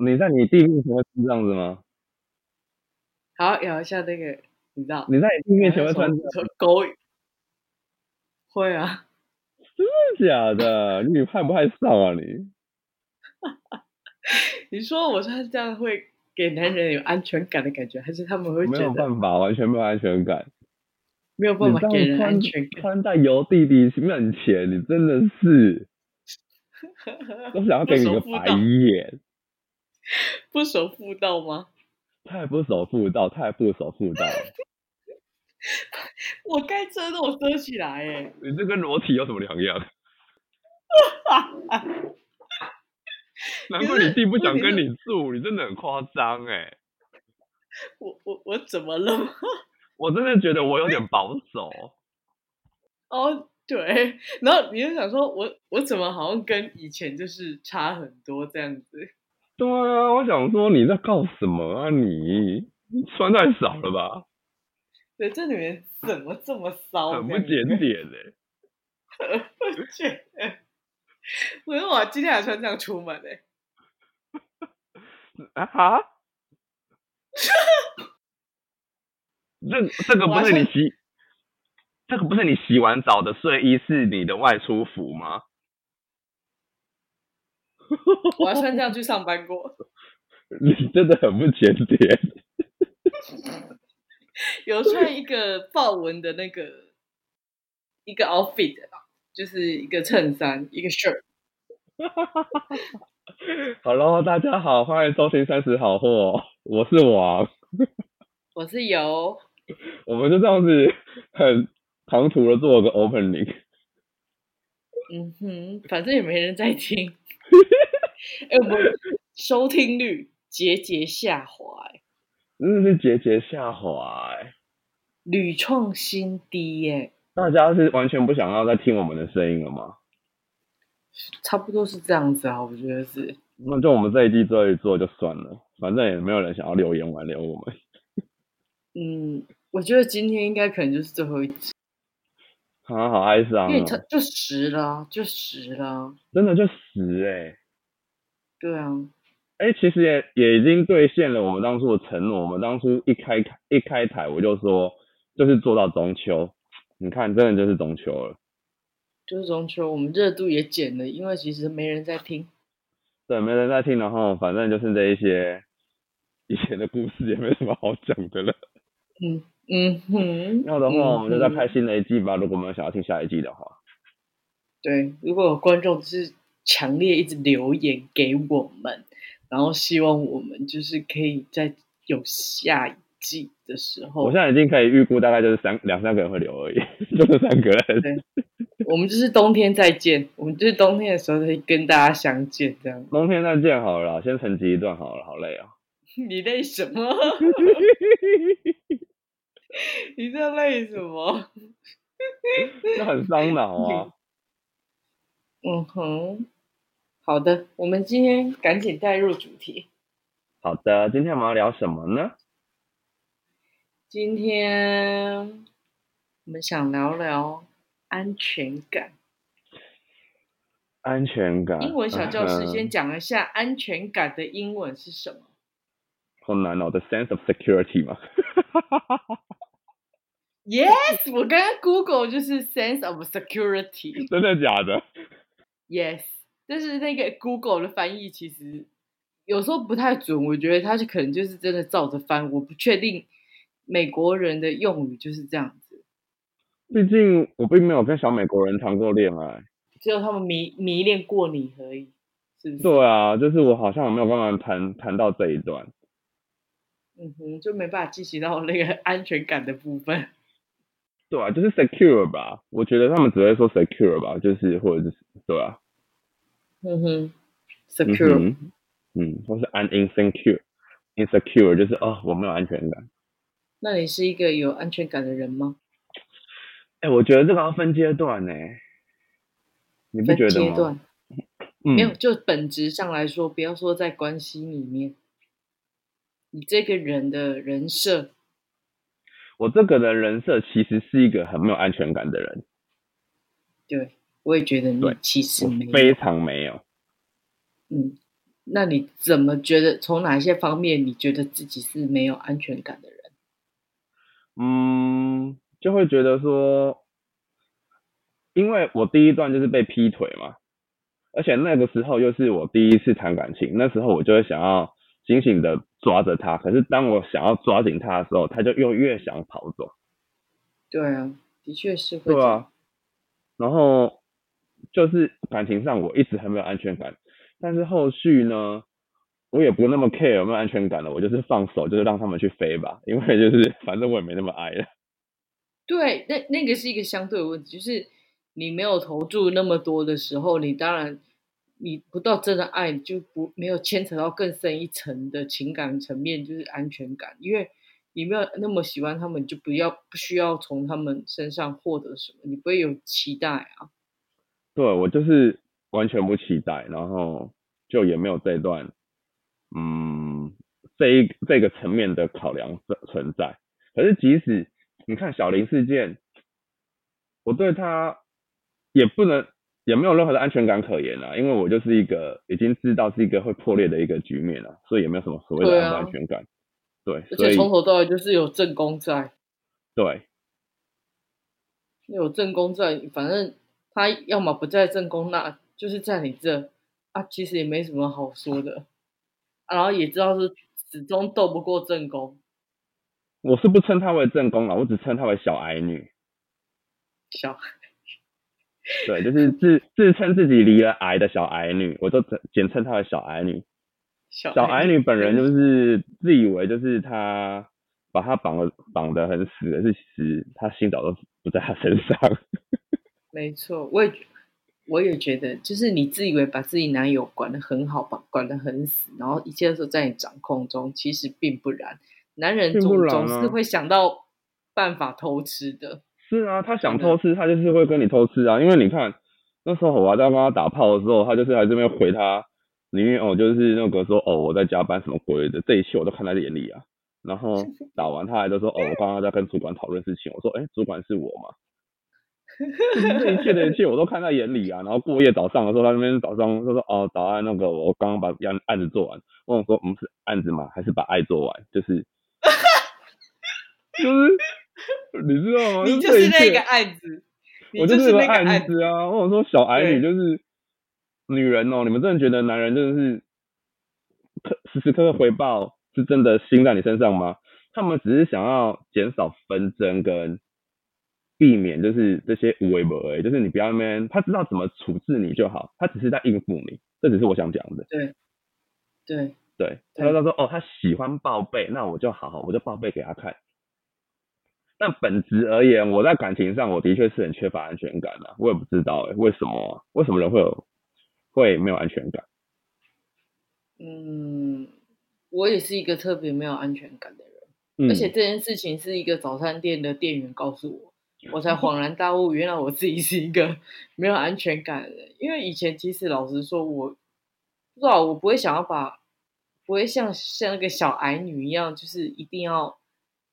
你在你弟面前会穿这样子吗？好，咬一下那个，你知道？你在你弟面前会穿这样？说狗语，会啊，真的假的？你害不害臊啊你？你说我穿这样会给男人有安全感的感觉，还是他们会没有办法，完全没有安全感。没有办法给人安全感？穿在油弟弟面前，你真的是 都想要给你个白眼，不守妇道吗？太不守妇道，太不守妇道了。我该遮的我遮起来，哎，你这跟裸体有什么两样？难怪你弟不想跟你住，你真的很夸张哎！我我我怎么了吗？我真的觉得我有点保守。哦，对，然后你就想说我我怎么好像跟以前就是差很多这样子？对啊，我想说你在告什么啊你？你穿太少了吧，对，这里面怎么这么骚？很不检点哎、不觉得？我说我今天还穿这样出门欸、啊哈？这这个不是你洗，这个不是你洗完澡的睡衣，是你的外出服吗？我还穿这样去上班过，你真的很不检点。有穿一个豹纹的那个一个 outfit 啦，就是一个衬衫，一个 shirt。好喽，大家好，欢迎收听三十好货，我是王。我是有，我们就这样子很唐突的做个 opening，嗯哼，反正也没人在听。哎、我们收听率节节下滑、欸，真的是节节下滑、欸。屡创新低耶、大家是完全不想要再听我们的声音了吗？差不多是这样子啊，我觉得是。那就我们这一季做一做就算了，反正也没有人想要留言挽留我们。嗯，我觉得今天应该可能就是最后一集，啊，好哀伤哦因为它，就十了啊，就十了啊。真的就死哎、对啊，哎、其实也也已经兑现了我们当初的承诺。我们当初一开一开台，我就说就是做到中秋。你看，真的就是中秋了。就是中秋，我们热度也减了，因为其实没人在听。对，没人在听，然后反正就是这一些以前的故事也没什么好讲的了。嗯嗯哼，要的话，我们就再拍新的一季吧。如果没有想要听下一季的话，对，如果有观众是强烈一直留言给我们，然后希望我们就是可以在有下一季的时候，我现在已经可以预估，大概就是三两三个人会留而已，就是三个人。我们就是冬天再见，我们就是冬天的时候再跟大家相见，这样。冬天再见好了，先沉寂一段好了，好累啊。你累什么？你在累什么？这很伤脑啊。嗯哼，好的，我们今天赶紧带入主题。好的，今天我们要聊什么呢？今天我们想聊聊安全感。安全感。英文小教室嗯先讲一下安全感的英文是什么。好难哦，the sense of security 嘛。Yes，我刚刚 Google 就是 sense of security。真的假的？Yes，但是那个 Google 的翻译其实有时候不太准，我觉得它是可能就是真的照着翻，我不确定美国人的用语就是这样子，毕竟我并没有跟小美国人谈过恋爱。只有他们迷迷恋过你而已，是不是？对啊，就是我好像没有办法谈谈到这一段。嗯哼，就没办法进行到那个安全感的部分。对啊，就是 secure 吧，我觉得他们只会说 secure 吧，就是或者是对啊，嗯哼嗯，secure，、哼，嗯，或是 un insecure，insecure 就是哦我没有安全感。那你是一个有安全感的人吗？哎、我觉得这个要分阶段呢，你不分觉得吗？阶段嗯没有，就本质上来说，不要说在关系里面，你这个人的人设，我这个人人设其实是一个很没有安全感的人，对我也觉得你其实没有，非常没有。嗯，那你怎么觉得？从哪些方面你觉得自己是没有安全感的人？嗯，就会觉得说，因为我第一段就是被劈腿嘛，而且那个时候又是我第一次谈感情，那时候我就会想要紧紧的抓着他，可是当我想要抓紧他的时候，他就又越想跑走。对啊，的确是会。对啊，然后就是感情上我一直很没有安全感。但是后续呢，我也不那么 care 有没有安全感了，我就是放手，就是让他们去飞吧，因为就是反正我也没那么爱了。对，那那个是一个相对的问题，就是你没有投注那么多的时候，你当然你不到真的爱，就不没有牵扯到更深一层的情感层面，就是安全感，因为你没有那么喜欢他们，就不要不需要从他们身上获得什么，你不会有期待啊。对我就是完全不期待，然后。就也没有这段，嗯，这一这个层面的考量存存在。可是即使你看小林事件，我对他也不能也没有任何的安全感可言啊，因为我就是一个已经知道是一个会破裂的一个局面了，所以也没有什么所谓的安全感。对，而且从头到尾就是有正宫在。对，有正宫在，反正他要么不在正宫，那就是在你这。啊，其实也没什么好说的，然后也知道是始终斗不过正宫。我是不称她为正宫了，我只称她为小矮女。小，对，就是自自称自己离了癌的小矮女，我都简称她为小矮女。小矮女本人就是自以为就是她把她绑了绑得很死，可是其实她心早都不在她身上。没错，我也。我也觉得，就是你自以为把自己男友管得很好，把管得很死，然后一切都在你掌控中，其实并不然。男人总总是会想到办法偷吃的。是啊，他想偷吃，他就是会跟你偷吃啊。因为你看那时候我还在跟他打炮的时候，他就是在这边回他，里面哦就是那个说哦我在加班什么鬼的，这一切我都看在眼里啊。然后打完他还都说哦我 刚刚在跟主管讨论事情，我说哎主管是我嘛。这一切的一切我都看在眼里啊，然后过夜早上的时候，他那边早上他说哦早安，那个我刚刚把案案子做完，问我说嗯是案子吗？还是把爱做完？就是 就是 你知道吗？你就是那个案子，我就是那个案子啊！我说小矮女就是女人哦，你们真的觉得男人真的是刻时时刻刻回报是真的心在你身上吗？他们只是想要减少纷争跟。避免就是这些无为不为，就是你不要那边，他知道怎么处置你就好，他只是在应付你，这只是我想讲的。对，对，对。他他说哦，他喜欢报备，那我就好好，我就报备给他看。但本质而言，我在感情上我的确是很缺乏安全感的，我也不知道哎，为什么？为什么人会有会没有安全感？嗯，我也是一个特别没有安全感的人，而且这件事情是一个早餐店的店员告诉我。我才 恍然大悟，原来我自己是一个 没有安全感的人。因为以前其实老实说，我不知道我不会想要把，不会像像那个小矮女一样，就是一定要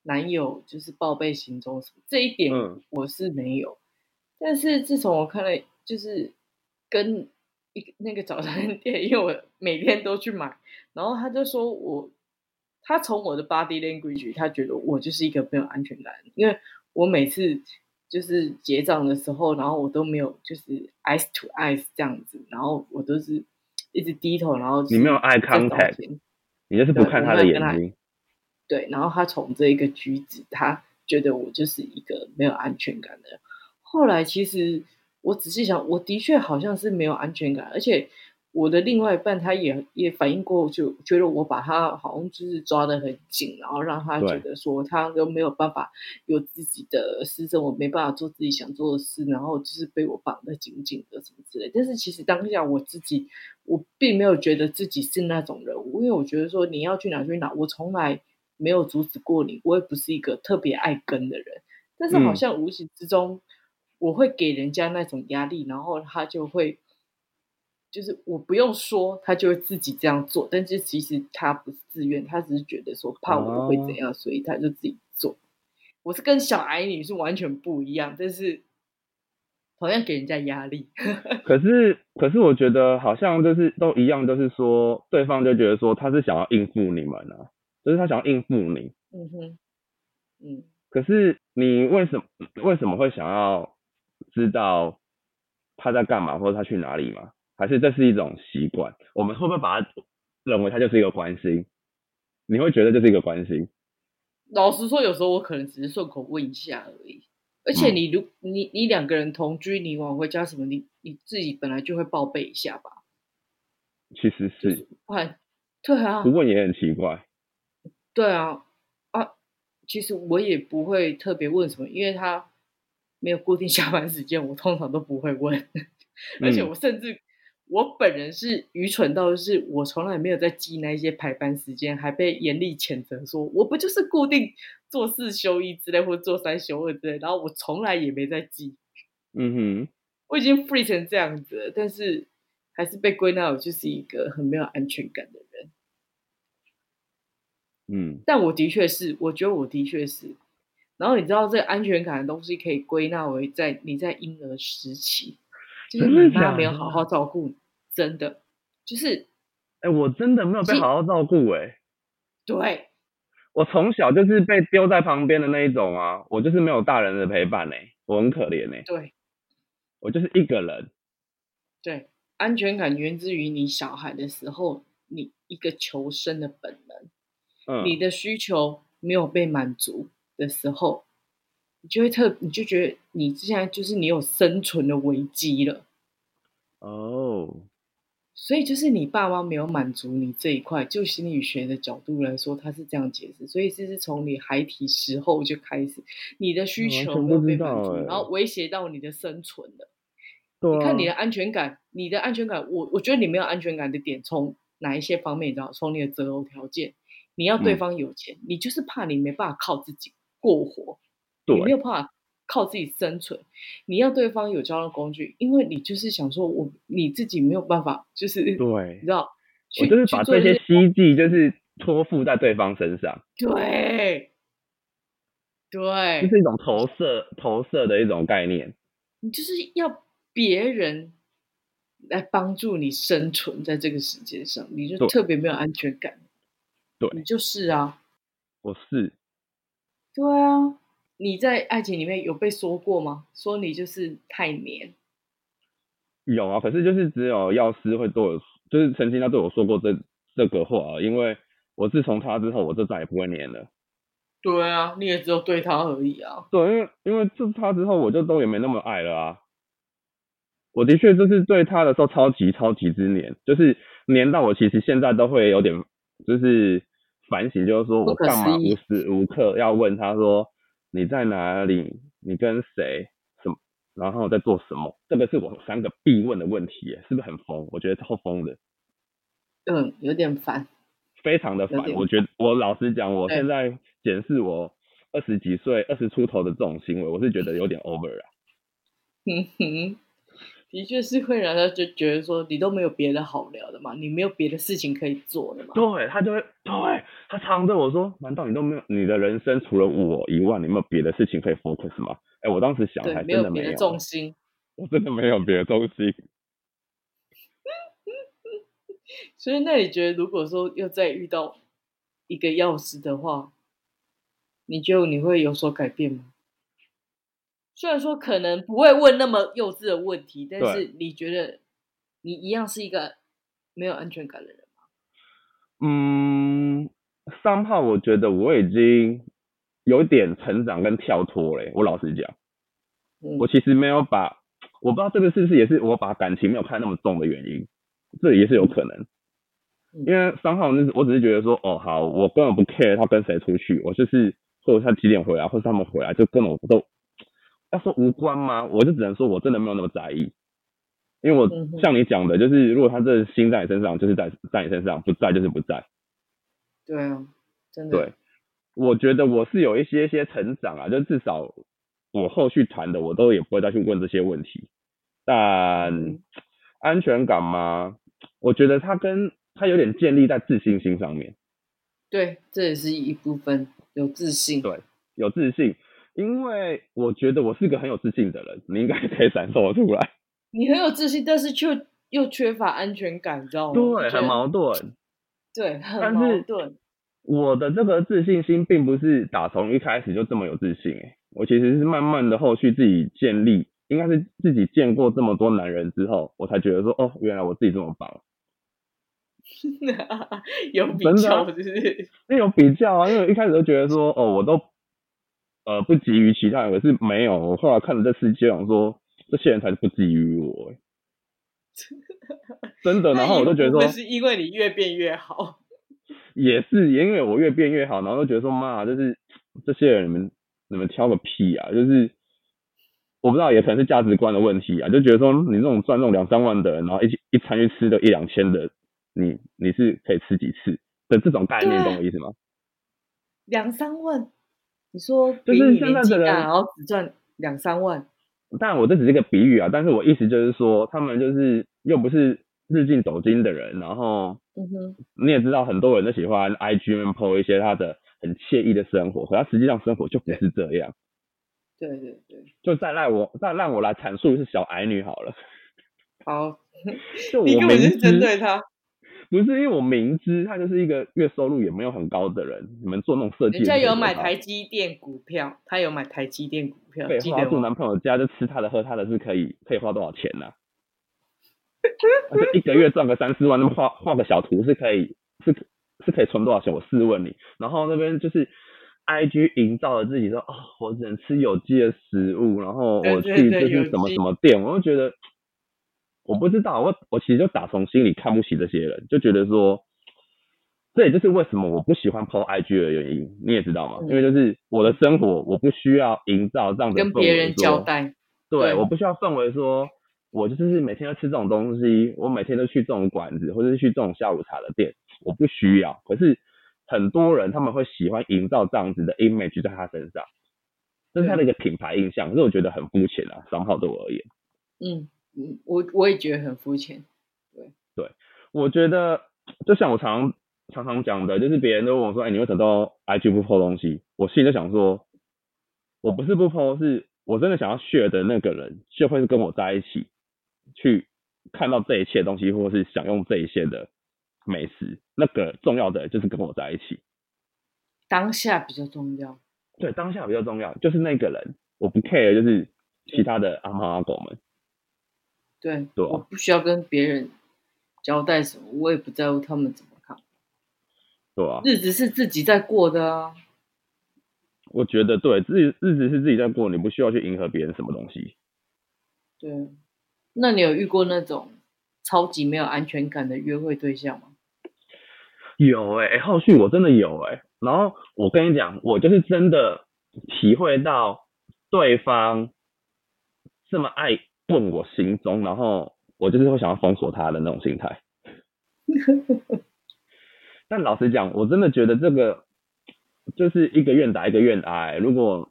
男友就是报备行踪什么这一点我是没有。但是自从我看了，就是跟一个那个早餐店，因为我每天都去买，然后他就说我，他从我的 body language，他觉得我就是一个没有安全感，因为我每次。就是结账的时候，然后我都没有就是 eyes to eyes 这样子，然后我都是一直低头，然后你没有 eye contact，你就是不看他的眼睛。对，然后他从这一个举止，他觉得我就是一个没有安全感的人。后来其实我仔细想，我的确好像是没有安全感，而且。我的另外一半他也也反映过，就觉得我把他好像就是抓得很紧，然后让他觉得说他都没有办法有自己的私生活，没办法做自己想做的事，然后就是被我绑得紧紧的什么之类。但是其实当下我自己，我并没有觉得自己是那种人物，因为我觉得说你要去哪去哪，我从来没有阻止过你，我也不是一个特别爱跟的人。但是好像无形之中，我会给人家那种压力，然后他就会。就是我不用说，他就会自己这样做。但是其实他不是自愿，他只是觉得说怕我会怎样，所以他就自己做。我是跟小矮女是完全不一样，但是同样给人家压力。可是，可是我觉得好像就是都一样，就是说对方就觉得说他是想要应付你们啊，就是他想要应付你。嗯哼，嗯，可是你为什么为什么会想要知道他在干嘛或者他去哪里吗？还是这是一种习惯？我们会不会把它认为它就是一个关心？你会觉得这是一个关心？老实说，有时候我可能只是顺口问一下而已。而且你如你你两个人同居，你往回家什么，你你自己本来就会报备一下吧。其实是，不然对啊，不问也很奇怪。对啊，啊，其实我也不会特别问什么，因为他没有固定下班时间，我通常都不会问。而且我甚至。我本人是愚蠢到，是我从来没有在记那些排班时间，还被严厉谴责说，我不就是固定做四休一之类，或者做三休二之类，然后我从来也没在记。嗯哼，我已经 free 成这样子了，但是还是被归纳为就是一个很没有安全感的人。嗯，但我的确是，我觉得我的确是。然后你知道，这个安全感的东西可以归纳为在你在婴儿时期，就是你妈没有好好照顾你。真的，就是，哎，我真的没有被好好照顾，哎，对，我从小就是被丢在旁边的那一种啊，我就是没有大人的陪伴，哎，我很可怜，哎，对，我就是一个人，对，安全感源自于你小孩的时候，你一个求生的本能，嗯，你的需求没有被满足的时候，你就会特，你就觉得你现在就是你有生存的危机了。哦，所以就是你爸妈没有满足你这一块，就心理学的角度来说，他是这样解释。所以这是从你孩提时候就开始，你的需求没有被满足，然后威胁到你的生存了。你看你的安全感，你的安全感，我我觉得你没有安全感的点，从哪一些方面？你知道，从你的择偶条件，你要对方有钱，你就是怕你没办法靠自己过活，你没有办法。靠自己生存，你要对方有交通工具，因为你就是想说，我你自己没有办法，就是对，你知道，我就是把这些希冀就是托付在对方身上，对，对，就是一种投射投射的一种概念，你就是要别人来帮助你生存在这个世界上，你就特别没有安全感，对，你就是啊，我是，对啊。你在爱情里面有被说过吗？说你就是太黏。有啊，可是就是只有药师会对我，就是曾经他对我说过这这个话，因为我自从他之后，我就再也不会黏了。对啊，你也只有对他而已啊。对，因为因为自他之后，我就都也没那么爱了啊。我的确就是对他的时候超级超级之黏，就是黏到我其实现在都会有点就是反省，就是说我干嘛无时无刻要问他说。你在哪里？你跟谁？什么？然后在做什么？这个是我三个必问的问题，是不是很疯？我觉得超疯的。嗯，有点烦。非常的烦。我觉得，我老实讲，我现在检视我二十几岁、二十出头的这种行为，我是觉得有点 over 啊。嗯哼。的确是会让他就觉得说你都没有别的好聊的嘛，你没有别的事情可以做的嘛。对他就会，对他常对我说：“难道你都没有你的人生除了我以外，你没有别的事情可以 focus 吗？”哎，我当时想还真的没有重心，我真的没有别的重心。所以，那你觉得如果说又再遇到一个钥匙的话，你就你会有所改变吗？虽然说可能不会问那么幼稚的问题，但是你觉得你一样是一个没有安全感的人吗？嗯，三号，我觉得我已经有点成长跟跳脱嘞。我老实讲，我其实没有把，我不知道这个是不是也是我把感情没有看那么重的原因，这也是有可能。因为三号那是我只是觉得说，哦好，我根本不 care 他跟谁出去，我就是或者他几点回来，或者他们回来，就根本都。要说无关吗？我就只能说我真的没有那么在意，因为我像你讲的，就是如果他这心在你身上，就是在在你身上；不在就是不在。对啊，真的。对，我觉得我是有一些些成长啊，就至少我后续谈的，我都也不会再去问这些问题。但安全感吗？我觉得他跟他有点建立在自信心上面。对，这也是一部分有自信。对，有自信。因为我觉得我是个很有自信的人，你应该可以感受得出来。你很有自信，但是却又缺乏安全感，你知道吗？对，很矛盾。对，很矛盾。我的这个自信心并不是打从一开始就这么有自信、欸，我其实是慢慢的后续自己建立，应该是自己见过这么多男人之后，我才觉得说，哦，原来我自己这么棒。有比真的较，啊就是因为有比较啊，因为我一开始都觉得说，哦，我都呃不急于其他人，可是没有，我后来看了这世界，想说这些人才是不急于我、欸，真的。然后我就觉得说是因为你越变越好。也是，因为我越变越好，然后就觉得说，妈，就是这些人你们你们挑个屁啊！就是我不知道，也可能是价值观的问题啊，就觉得说你这种赚那种两三万的人，然后一起一餐去吃个一两千的，你你是可以吃几次的这种概念，懂我意思吗？两三万，你说就是比你现在的人年纪大，然后只赚两三万，但我这只是一个比喻啊，但是我意思就是说，他们就是又不是日进斗金的人，然后嗯哼，你也知道，很多人都喜欢 IG 面 po 一些他的很惬意的生活，可他实际上生活就不是这样。对对对，就再让我再让我来阐述是小矮女好了。好，就我你根本明是针对他，不是因为我明知他就是一个月收入也没有很高的人，你们做那种设计，人家有买台积电股票，他有买台积电股票，废话，记得吗？住男朋友家就吃他的喝他的，是可以可以花多少钱呢、而且一个月赚个三四万，那么画画个小图是可以是是可以存多少钱？我试问你。然后那边就是 I G 营造了自己说，哦，我只能吃有机的食物，然后我去就是什么什么店，我就觉得我不知道，我我其实就打从心里看不起这些人，就觉得说。这也就是为什么我不喜欢 PO IG 的原因，你也知道嘛，嗯因为就是我的生活，我不需要营造这样的跟别人交代，对，对我不需要氛围说，我就是每天都吃这种东西，我每天都去这种馆子，或者是去这种下午茶的店，我不需要。可是很多人他们会喜欢营造这样子的 image 在他身上，这是他的一个品牌印象，可是我觉得很肤浅啊，商号对我而言，嗯嗯，我我也觉得很肤浅，对对我觉得就像我常常常讲的，就是别人都问我说，哎、你为什么都 IG 不 po 东西？我心里就想说，我不是不 po，是我真的想要 share 的那个人，就会是跟我在一起，去看到这一切东西，或是享用这一切的美食。那个重要的就是跟我在一起，当下比较重要。对，当下比较重要，就是那个人，我不 care，就是其他的阿猫阿狗们。对，我不需要跟别人交代什么，我也不在乎他们怎么看。对啊，日子是自己在过的啊。我觉得对，自己日子是自己在过，你不需要去迎合别人什么东西。对，那你有遇过那种超级没有安全感的约会对象吗？有哎、欸，后续我真的有哎、然后我跟你讲，我就是真的体会到对方这么爱问我行踪，然后我就是会想要封锁他的那种心态。但老实讲，我真的觉得这个就是一个愿打一个愿挨。如果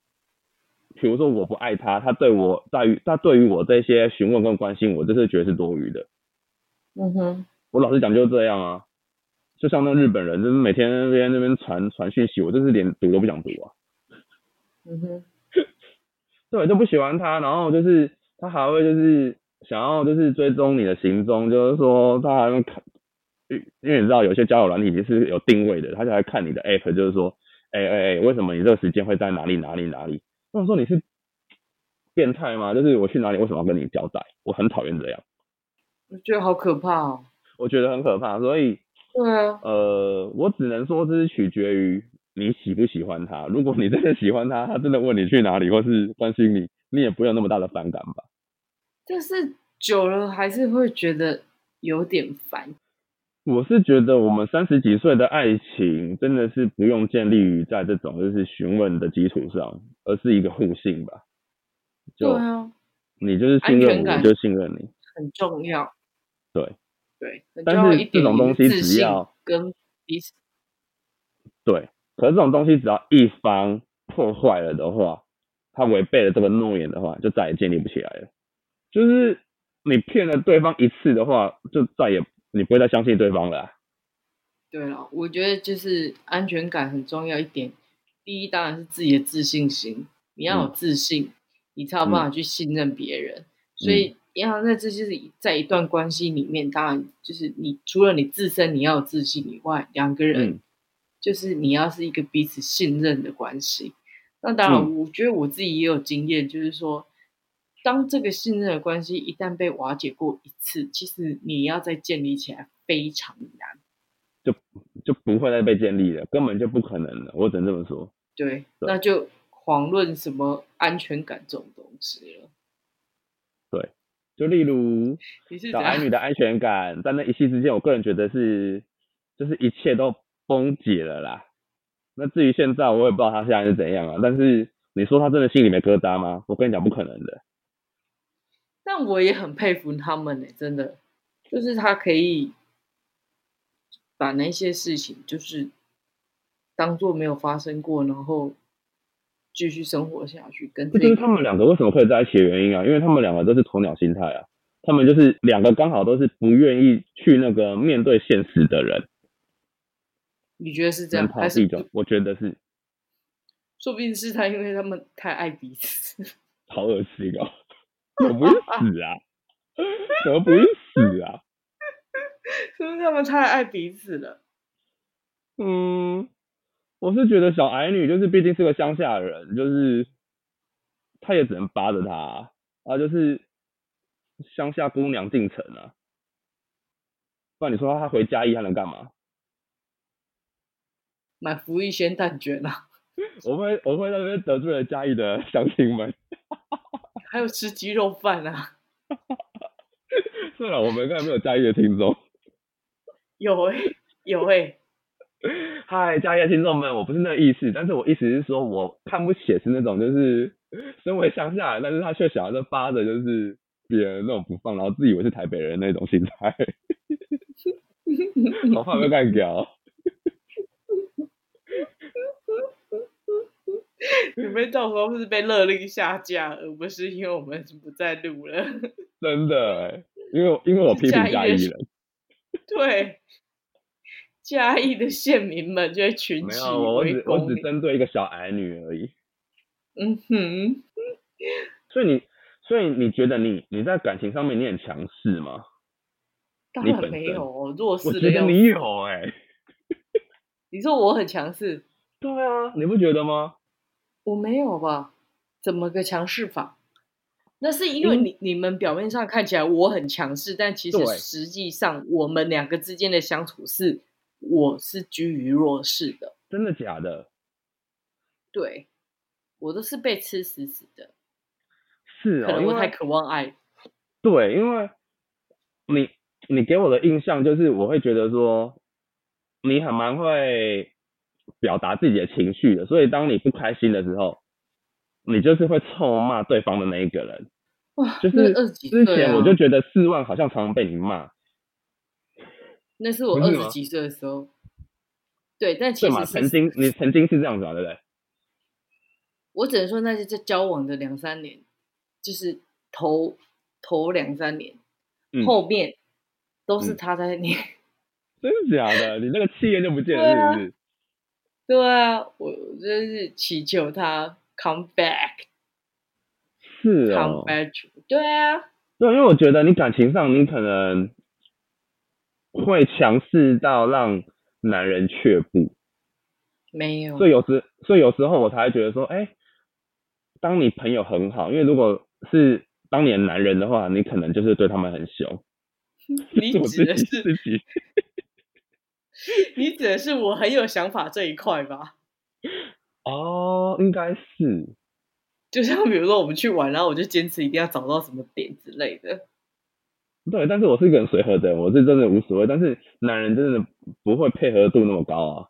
比如说我不爱他，他对我在于他对于我这些询问跟关心，我就是觉得是多余的。嗯哼，我老实讲就是这样啊，就像那日本人，就是每天那边那边传传讯息，我就是连读都不想读啊。嗯哼，对，就不喜欢他，然后就是他还会就是想要就是追踪你的行踪，就是说他还会看，因因为你知道有些交友软体其实是有定位的，他就来看你的 app，就是说，哎哎哎，为什么你这个时间会在哪里哪里哪里？我想说你是变态吗？就是我去哪里为什么要跟你交代？我很讨厌这样，我觉得好可怕哦。我觉得很可怕，所以对啊，呃，我只能说这是取决于你喜不喜欢他。如果你真的喜欢他，他真的问你去哪里，或是关心你，你也不用那么大的反感吧。但是久了还是会觉得有点烦。我是觉得我们三十几岁的爱情真的是不用建立于在这种就是询问的基础上，而是一个互信吧。就对啊，你就是信任我，我就信任你。很重要。对对，但是这种东西只要跟彼此。对，可是这种东西只要一方破坏了的话，他违背了这个诺言的话，就再也建立不起来了。就是你骗了对方一次的话，就再也你不会再相信对方了啊、对了，我觉得就是安全感很重要一点。第一当然是自己的自信心，你要有嗯自信，你才有办法去信任别人。所以，银行在这就是在一段关系里面，当然就是你除了你自身你要有自信以外，两个人、嗯就是你要是一个彼此信任的关系。那当然，嗯我觉得我自己也有经验，就是说，当这个信任的关系一旦被瓦解过一次，其实你要再建立起来非常难。就就不会再被建立了，根本就不可能了。我只能这么说。对，对那就遑论什么安全感这种东西了。对就例如？小矮女的安全感，在那一夕之间，我个人觉得是，就是一切都崩解了啦。那至于现在，我也不知道他现在是怎样啊。但是你说他真的心里没疙瘩吗？我跟你讲，不可能的。但我也很佩服他们呢、真的，就是他可以把那些事情就是当做没有发生过，然后继续生活下去，跟就是他们两个为什么可以在一起的原因啊，因为他们两个都是鸵鸟心态啊，他们就是两个刚好都是不愿意去那个面对现实的人，你觉得是这样，还是一种，我觉得是说不定是他，因为他们太爱彼此。好恶心哦，怎么不会死啊？怎么不会死啊？是不是他们太爱彼此了？嗯，我是觉得小矮女就是毕竟是个乡下人，就是她也只能扒着她啊，啊就是乡下姑娘进城啊，不然你说她回家义还能干嘛？买福利鲜蛋卷啊，我会我会在那边得罪了嘉义的乡亲们。还有吃鸡肉饭啊，算了我们刚才没有嘉义的听众，有诶、有诶、嗨，嘉义的听众们，我不是那个意思，但是我意思是说，我看不起的是那种就是身为乡下人，但是他却想要在扒着就是别人那种不放，然后自以为是台北人那种心态，我怕被干掉。你们到时候是被勒令下架，而不是因为我们不再录了。真的欸，因为因为我批评嘉义人，对，嘉义的县民们就会群起没有，我只我只。针对一个小矮女而已。嗯哼，所以你所以你觉得你你在感情上面你很强势吗？当然没有哦，弱我势的要死。觉得你有哎、你说我很强势，对啊，你不觉得吗？我没有吧？怎么个强势法？那是因为嗯你、你们表面上看起来我很强势，但其实对实际上我们两个之间的相处是我是居于弱势的，真的假的？对我都是被吃死死的，是哦，可能我太渴望爱。对，因为你你给我的印象就是，我会觉得说你很蛮会表达自己的情绪的，所以当你不开心的时候，你就是会臭骂对方的那一个人。哇，就是二十几之前我就觉得四万好像常常被你骂，那是我二十几岁的时候，对，但其？实曾经你曾经是这样子嘛，对不对？我只能说那是在交往的两三年，就是头头两三年，嗯后面都是嗯他在念。真的假的？你那个气焰就不见了，是不是？对啊，我我就是祈求他 come back，come 是哦，back to。对啊，对，因为我觉得你感情上你可能会强势到让男人却步，没有所以有时所以有时候我才会觉得说，哎，当你朋友很好，因为如果是当年男人的话，你可能就是对他们很凶。你指的是 自己 你指的是我很有想法这一块吧？哦，应该是就像比如说我们去玩，然后我就坚持一定要找到什么点之类的。对，但是我是一个很随和的人，我是真的无所谓，但是男人真的不会配合度那么高啊，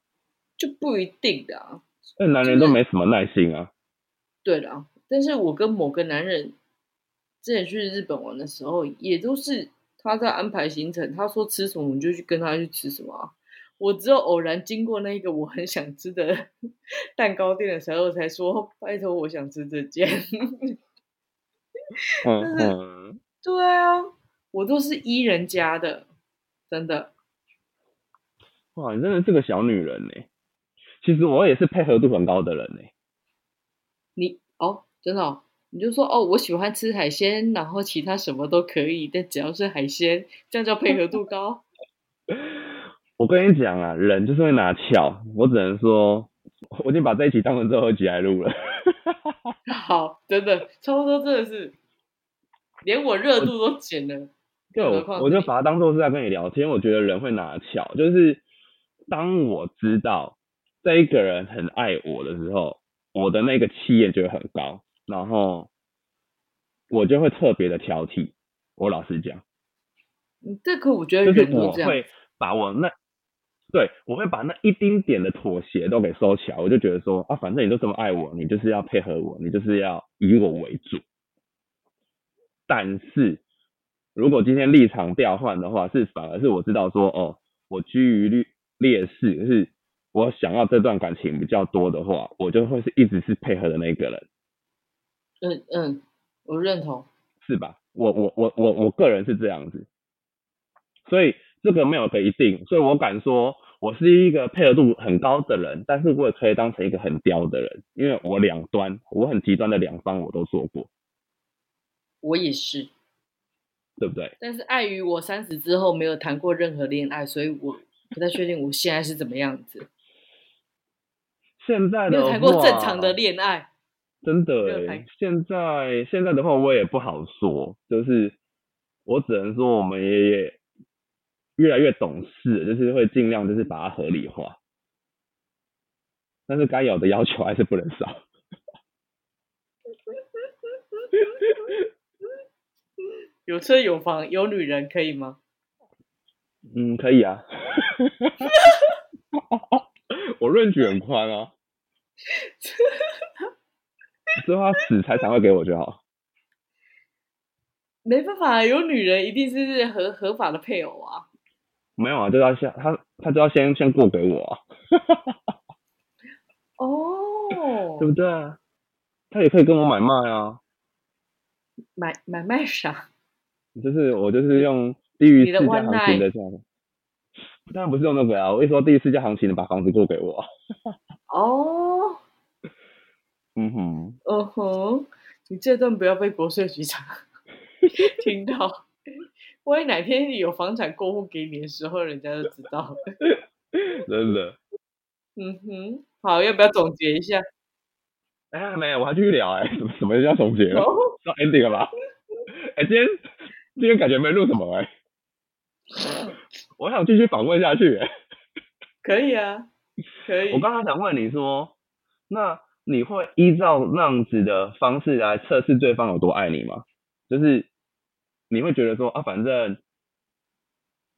就不一定的啊。那男人都没什么耐心啊。对的，但是我跟某个男人之前去日本玩的时候，也都是他在安排行程，他说吃什么，我们就去跟他去吃什么啊、我只有偶然经过那个我很想吃的 蛋糕店的时候，才说拜托，我想吃这件。嗯对啊，我都是依人家的，真的。哇，你真的是个小女人呢。其实我也是配合度很高的人呢。你哦，真的、哦，你就说哦，我喜欢吃海鲜，然后其他什么都可以，但只要是海鲜，这样叫配合度高。我跟你讲啊，人就是会拿翘，我只能说，我已经把这一期当成最后一集来录了。好，真的，差不多真的是，连我热度都减了。就更何况我就把它当做是在跟你聊天，我觉得人会拿翘，就是当我知道这一个人很爱我的时候，我的那个气焰就会很高，然后我就会特别的挑剔。我老实讲，嗯这个我觉得就是。我会把我那，对我会把那一丁点的妥协都给收起来，我就觉得说啊，反正你都这么爱我，你就是要配合我，你就是要以我为主。但是如果今天立场调换的话，是反而是我知道说哦，我居于劣劣势，就是我想要这段感情比较多的话，我就会是一直是配合的那个人，嗯嗯，我认同。是吧？我我我我我个人是这样子，所以这个没有个一定，所以我敢说我是一个配合度很高的人，但是我也可以当成一个很刁的人，因为我两端，我很极端的两方我都做过，我也是，对不对？但是碍于我三十之后没有谈过任何恋爱，所以我不太确定我现在是怎么样子。现在的没有谈过正常的恋爱，真的现在现在的话我也不好说，就是我只能说我们也也越来越懂事，就是会尽量就是把它合理化，但是该有的要求还是不能少。有车有房有女人可以吗？嗯，可以啊，我论据很宽啊，只要他死财产会给我就好。没办法，有女人一定是合合法的配偶啊。没有啊，就要先他他就要先先过给我啊，哦 对不对？他也可以跟我买卖啊。买买卖啥？就是我就是用低于市价行情的价格，当然不是用那个啊，我一说低于市价行情的把房子过给我啊，哦，嗯哼，嗯哼，你这段不要被国税局查 听到，万一哪天有房产过户给你的时候，人家就知道了。真的，嗯哼，好，要不要总结一下？哎，没有，我还继续聊哎、什么什么叫总结了？哦，到 ending 了吧？哎、今天今天感觉没录什么哎、我想继续访问下去、哎 可以啊，可以。我刚刚想问你说，那你会依照那样子的方式来测试对方有多爱你吗？就是你会觉得说啊，反正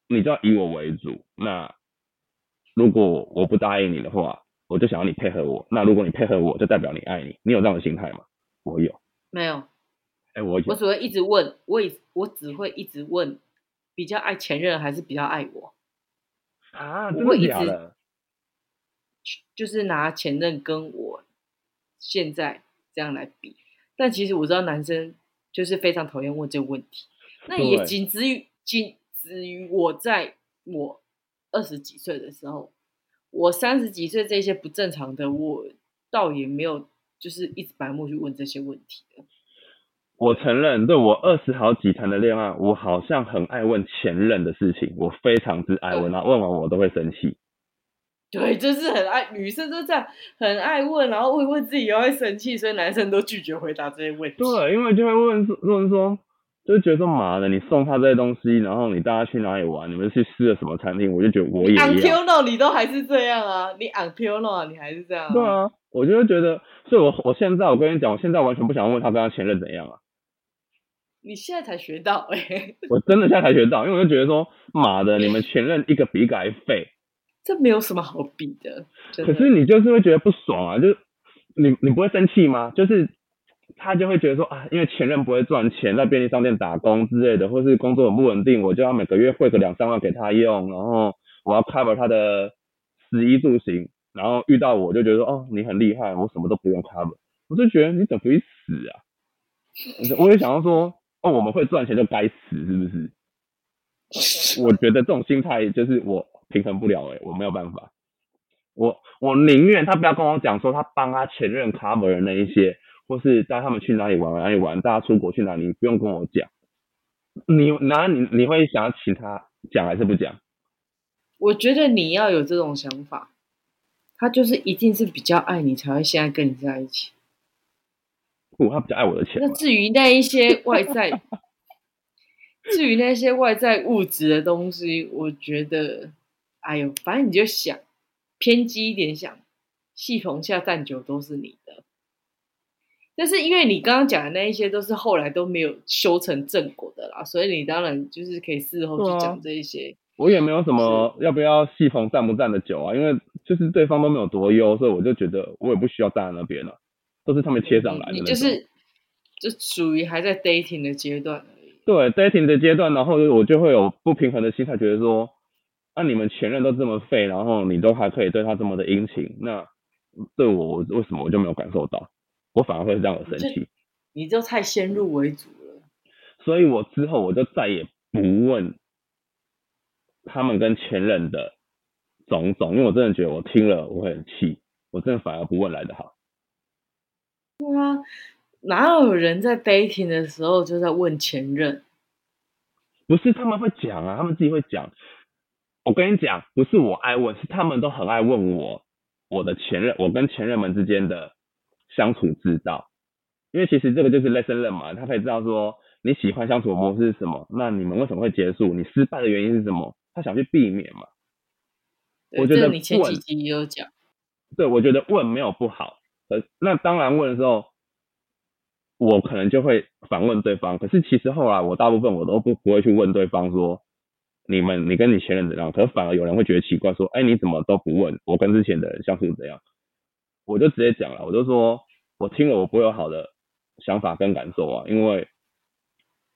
你就要以我为主，那如果我不答应你的话，我就想要你配合我。那如果你配合我，就代表你爱你。你有这样的心态吗？我有，没有，哎、我我。只会一直问，我也我只会一直问，比较爱前任还是比较爱我？啊，真的我会一直假的？就是拿前任跟我现在这样来比，但其实我知道男生就是非常讨厌问这个问题，那也仅止于仅止于我在我二十几岁的时候，我三十几岁这些不正常的，我倒也没有就是一直白目去问这些问题的。我承认，对我二十好几谈的恋爱，我好像很爱问前任的事情，我非常之爱问，然后问完我都会生气。对，就是很爱女生都这样，很爱问，然后问一问自己又会生气，所以男生都拒绝回答这些问题。对，因为就会问说问说，就是觉得说妈的，你送他这些东西，然后你带他去哪里玩，你们去吃了什么餐厅，我就觉得我也要。until now 你都还是这样啊，你 until now 你还是这样、对，啊，我就会觉得，所以我我现在我跟你讲，我现在完全不想问他跟他前任怎样啊，你现在才学到哎、我真的现在才学到，因为我就觉得说，妈的，你们前任一个比一个还废，这没有什么好比的。的可是你就是会觉得不爽啊，就是你你不会生气吗？就是他就会觉得说啊，因为前任不会赚钱，在便利商店打工之类的，或是工作很不稳定，我就要每个月汇个两三万给他用，然后我要 cover 他的食衣住行，然后遇到我就觉得说哦，你很厉害，我什么都不用 cover，我就觉得你怎么不去死啊？我也想要说，哦，我们会赚钱就该死，是不是？我觉得这种心态就是我平衡不了、欸，我没有办法。我我宁愿他不要跟我讲说他帮他前任 cover 的那一些，或是带他们去哪里玩哪里玩，大家出国去哪里，你不用跟我讲。你哪你你会想要请他讲还是不讲？我觉得你要有这种想法，他就是一定是比较爱你才会现在跟你在一起。不，他比较爱我的钱。那至于那一些外在，至于那些外在物质的东西，我觉得，哎呦，反正你就想偏激一点想，系统下站久都是你的。但是因为你刚刚讲的那一些都是后来都没有修成正果的啦，所以你当然就是可以事后去讲这一些。我也没有什么要不要戏棚站不站的久啊，因为就是对方都没有多优，所以我就觉得我也不需要站在那边了，都是他们切上来的。你就是就属于还在 dating 的阶段而已。对 dating 的阶段，然后我就会有不平衡的心态，觉得说，那、你们前任都这么废，然后你都还可以对他这么的殷勤，那对我我为什么我就没有感受到？我反而会让我生气，你就太先入为主了。所以我之后我就再也不问他们跟前任的种种，因为我真的觉得我听了我会很气，我真的反而不问来的好。对啊，哪有人在 dating 的时候就在问前任？不是他们会讲啊，他们自己会讲。我跟你讲，不是我爱问，是他们都很爱问我我的前任，我跟前任们之间的相处之道。因为其实这个就是 lesson learn 嘛，他可以知道说你喜欢相处的模式是什么，那你们为什么会结束？你失败的原因是什么？他想去避免嘛。我觉得你前问几集也有讲。对，我觉得问没有不好，呃，那当然问的时候，我可能就会反问对方。可是其实后来我大部分我都不不会去问对方说，你们你跟你前任怎样？可是反而有人会觉得奇怪，说，哎，你怎么都不问我跟之前的人相处怎样？我就直接讲了，我就说我听了我不会有好的想法跟感受啊，因为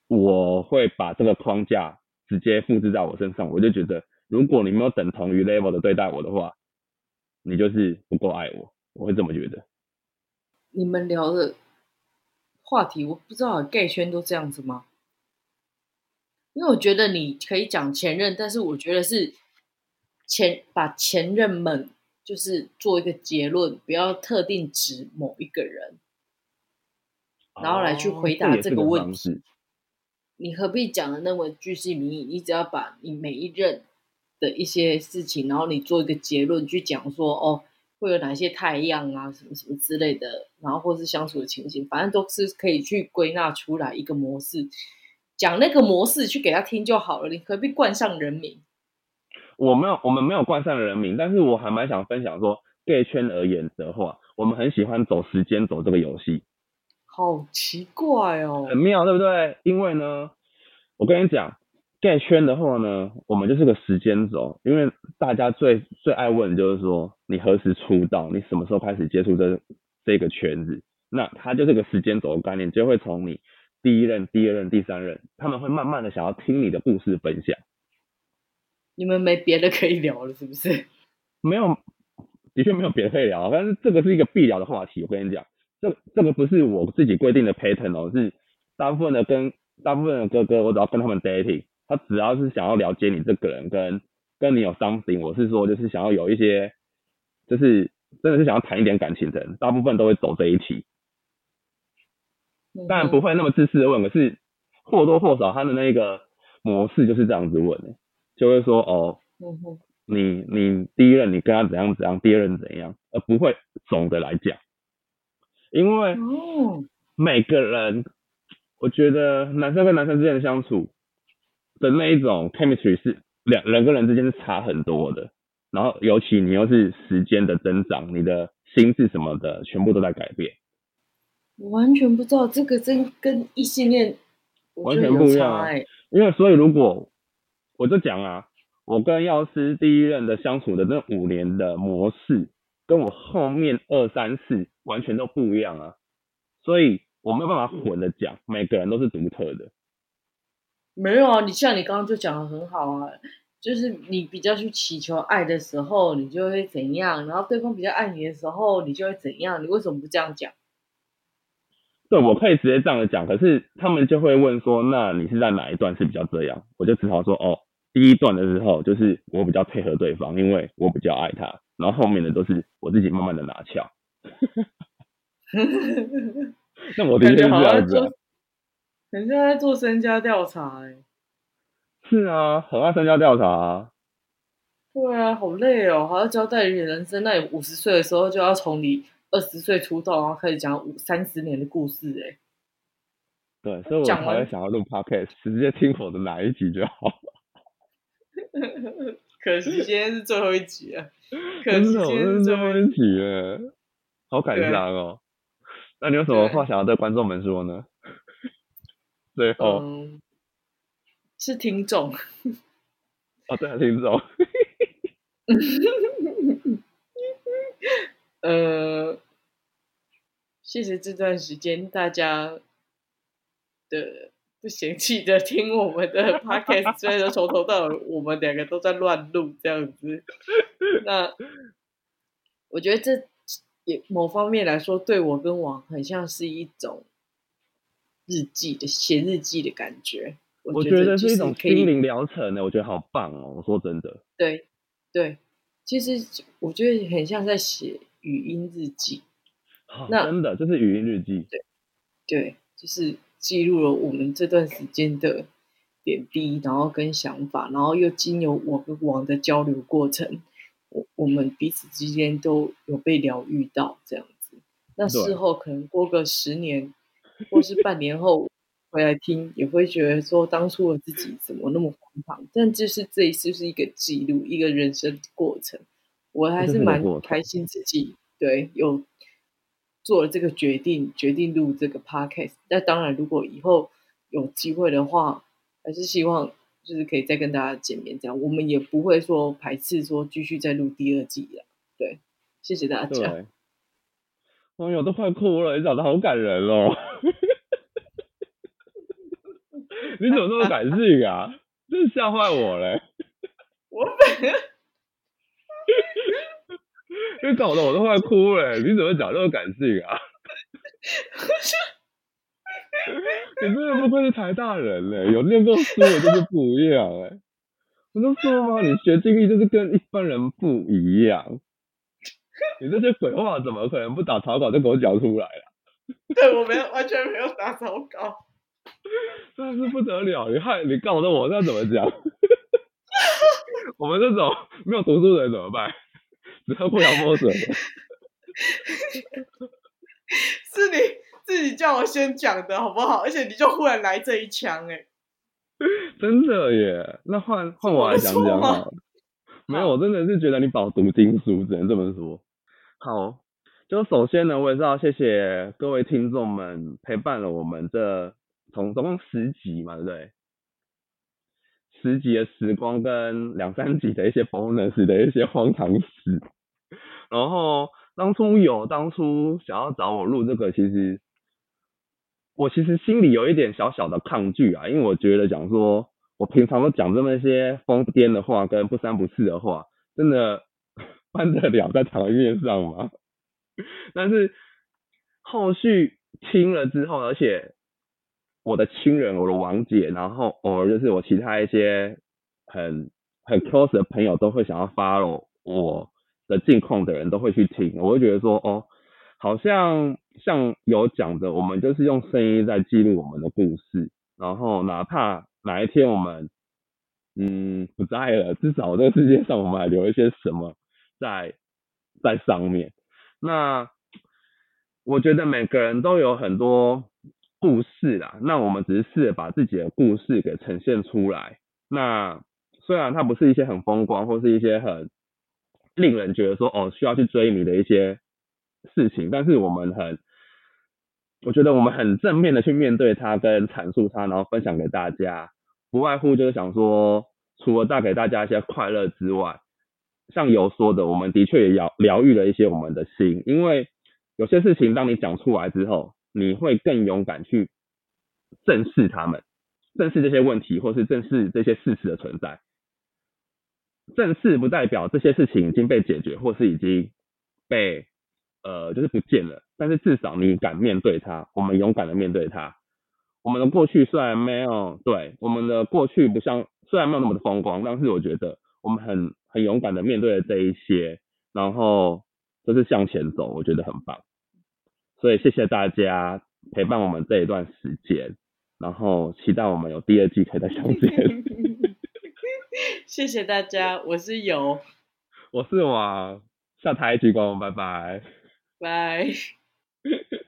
我会把这个框架直接复制在我身上，我就觉得如果你没有等同于 level 的对待我的话，你就是不够爱我，我会这么觉得。你们聊的话题，我不知道 gay 圈都这样子吗？因为我觉得你可以讲前任，但是我觉得是前把前任们就是做一个结论，不要特定指某一个人，然后来去回答这个问题。你何必讲的那么巨细靡遗？你只要把你每一任的一些事情，然后你做一个结论，去讲说哦，会有哪些太阳啊，什么什么之类的，然后或是相处的情形，反正都是可以去归纳出来一个模式，讲那个模式去给他听就好了。你何必冠上人名？我没有，我们没有冠上人名，但是我还蛮想分享说，gay 圈而言的话，我们很喜欢走时间走这个游戏，好奇怪哦很，妙，对不对？因为呢，我跟你讲，gay 圈的话呢，我们就是个时间轴，因为大家最最爱问的就是说，你何时出道，你什么时候开始接触这这个圈子，那它就是个时间轴的概念，就会从你第一任、第二任、第三任，他们会慢慢的想要听你的故事分享。你们没别的可以聊了是不是？没有，的确没有别的可以聊，但是这个是一个必聊的话题。我跟你讲，这这个不是我自己规定的 pattern 哦，是大部分的跟大部分的哥哥，我只要跟他们 dating，他只要是想要了解你这个人，跟跟你有 something，我是说就是想要有一些，就是真的是想要谈一点感情的人，大部分都会走这一题。当然不会那么自私的问，可是或多或少他的那个模式就是这样子问的，就会说哦，嗯，你你第一任你跟他怎样怎样，第二任怎样，而不会总的来讲，因为哦，每个人，我觉得男生跟男生之间的相处的那一种 chemistry 是两人跟人之间是差很多的，然后尤其你又是时间的增长，你的心智什么的全部都在改变，我完全不知道这个真跟异性恋完全不一样因为所以如果我就讲啊，我跟药师第一任的相处的那五年的模式，跟我后面二三四完全都不一样啊，所以我没有办法混着讲，每个人都是独特的。没有啊，你像你刚刚就讲的很好啊，就是你比较去祈求爱的时候，你就会怎样，然后对方比较爱你的时候，你就会怎样，你为什么不这样讲？对，我可以直接这样子讲，可是他们就会问说，那你是在哪一段是比较这样？我就只好说，哦，第一段的时候就是我比较配合对方，因为我比较爱他，然后后面的都是我自己慢慢的拿翘。那我的确是这感觉好像样子、啊做，，很像在做身家调查哎、是啊，很爱身家调查、啊。对啊，好累哦，还要交代你的人生。那你五十岁的时候就要从你二十岁出道，然后开始讲五三十年的故事哎、对，所以我讲完才会想要录 podcast，直接听我的哪一集就好。可惜今天是最后一集了，可惜今天是最后一集。后一集耶，好感对伤哦。那你有什么对话想要对观众们说呢？最后，嗯，是听众。哦，对啊，听众，呃，谢谢这段时间大家的不嫌弃的听我们的 podcast，虽然说从头到尾我们两个都在乱录这样子。那我觉得这也某方面来说，对我跟王很像是一种日记的写日记的感觉。我觉得是一种心灵疗程呢，我觉得好棒哦。我说真的，对对，其实我觉得很像在写语音日记。哦那真的就是语音日记。对对，就是记录了我们这段时间的点滴，然后跟想法，然后又经由我跟王的交流过程，我我们彼此之间都有被疗愈到这样子。那事后可能过个十年，或是半年后回来听，也会觉得说当初的自己怎么那么荒唐。但就是这一次是一个记录，一个人生过程，我还是蛮开心自己对有做了这个决定，决定录这个 podcast。那当然，如果以后有机会的话，还是希望就是可以再跟大家见面，这样我们也不会说排斥说继续再录第二季了。对，谢谢大家。对，网友都快哭了，你长得好感人哦。你怎么那么感性啊？真是吓坏我嘞！我本因为搞得我都快哭了，你怎么讲这么感性啊？你真的不愧是台大人嘞，有念过书的就是不一样哎。我就说嘛，你学经历就是跟一般人不一样。你这些鬼话怎么可能不打草稿就给我讲出来了？对我没有完全没有打草稿。真的是不得了！你害你告诉我，那怎么讲？我们这种没有读书的人怎么办？只喝不了墨水的。是你自己叫我先讲的好不好？而且你就忽然来这一枪、哎，真的耶，那换换我来讲讲好了。没有，我真的是觉得你饱读经书，只能这么说。好，就首先呢，我也是要谢谢各位听众们陪伴了我们这从总共十集嘛，对不对？十集的时光跟两三集的一些 bonus 的一些荒唐事。然后当初有当初想要找我录这个，其实我其实心里有一点小小的抗拒啊，因为我觉得讲说我平常都讲这么一些疯癫的话跟不三不四的话，真的 办得了在台面上吗？但是后续听了之后，而且我的亲人、我的王姐，然后偶尔就是我其他一些很很 close 的朋友，都会想要 follow 我的近况的人都会去听，我会觉得说，哦，好像像有讲的，我们就是用声音在记录我们的故事，然后哪怕哪一天我们嗯不在了，至少这个世界上我们还留一些什么在在上面。那我觉得每个人都有很多故事啦，那我们只是试着把自己的故事给呈现出来。那虽然它不是一些很风光，或是一些很令人觉得说哦需要去追你的一些事情，但是我们很，我觉得我们很正面的去面对它，跟阐述它，然后分享给大家，不外乎就是想说，除了带给大家一些快乐之外，像有说的，我们的确也疗疗愈了一些我们的心，因为有些事情当你讲出来之后，你会更勇敢去正视他们，正视这些问题，或是正视这些事实的存在。正视不代表这些事情已经被解决，或是已经被呃就是不见了，但是至少你敢面对它，我们勇敢的面对它。我们的过去虽然没有对我们的过去不像虽然没有那么的风光，但是我觉得我们很很勇敢的面对了这一些，然后就是向前走，我觉得很棒。所以谢谢大家陪伴我们这一段时间，然后期待我们有第二季可以再相见。谢谢大家，我是游，我是王，下台鞠躬，拜拜。拜。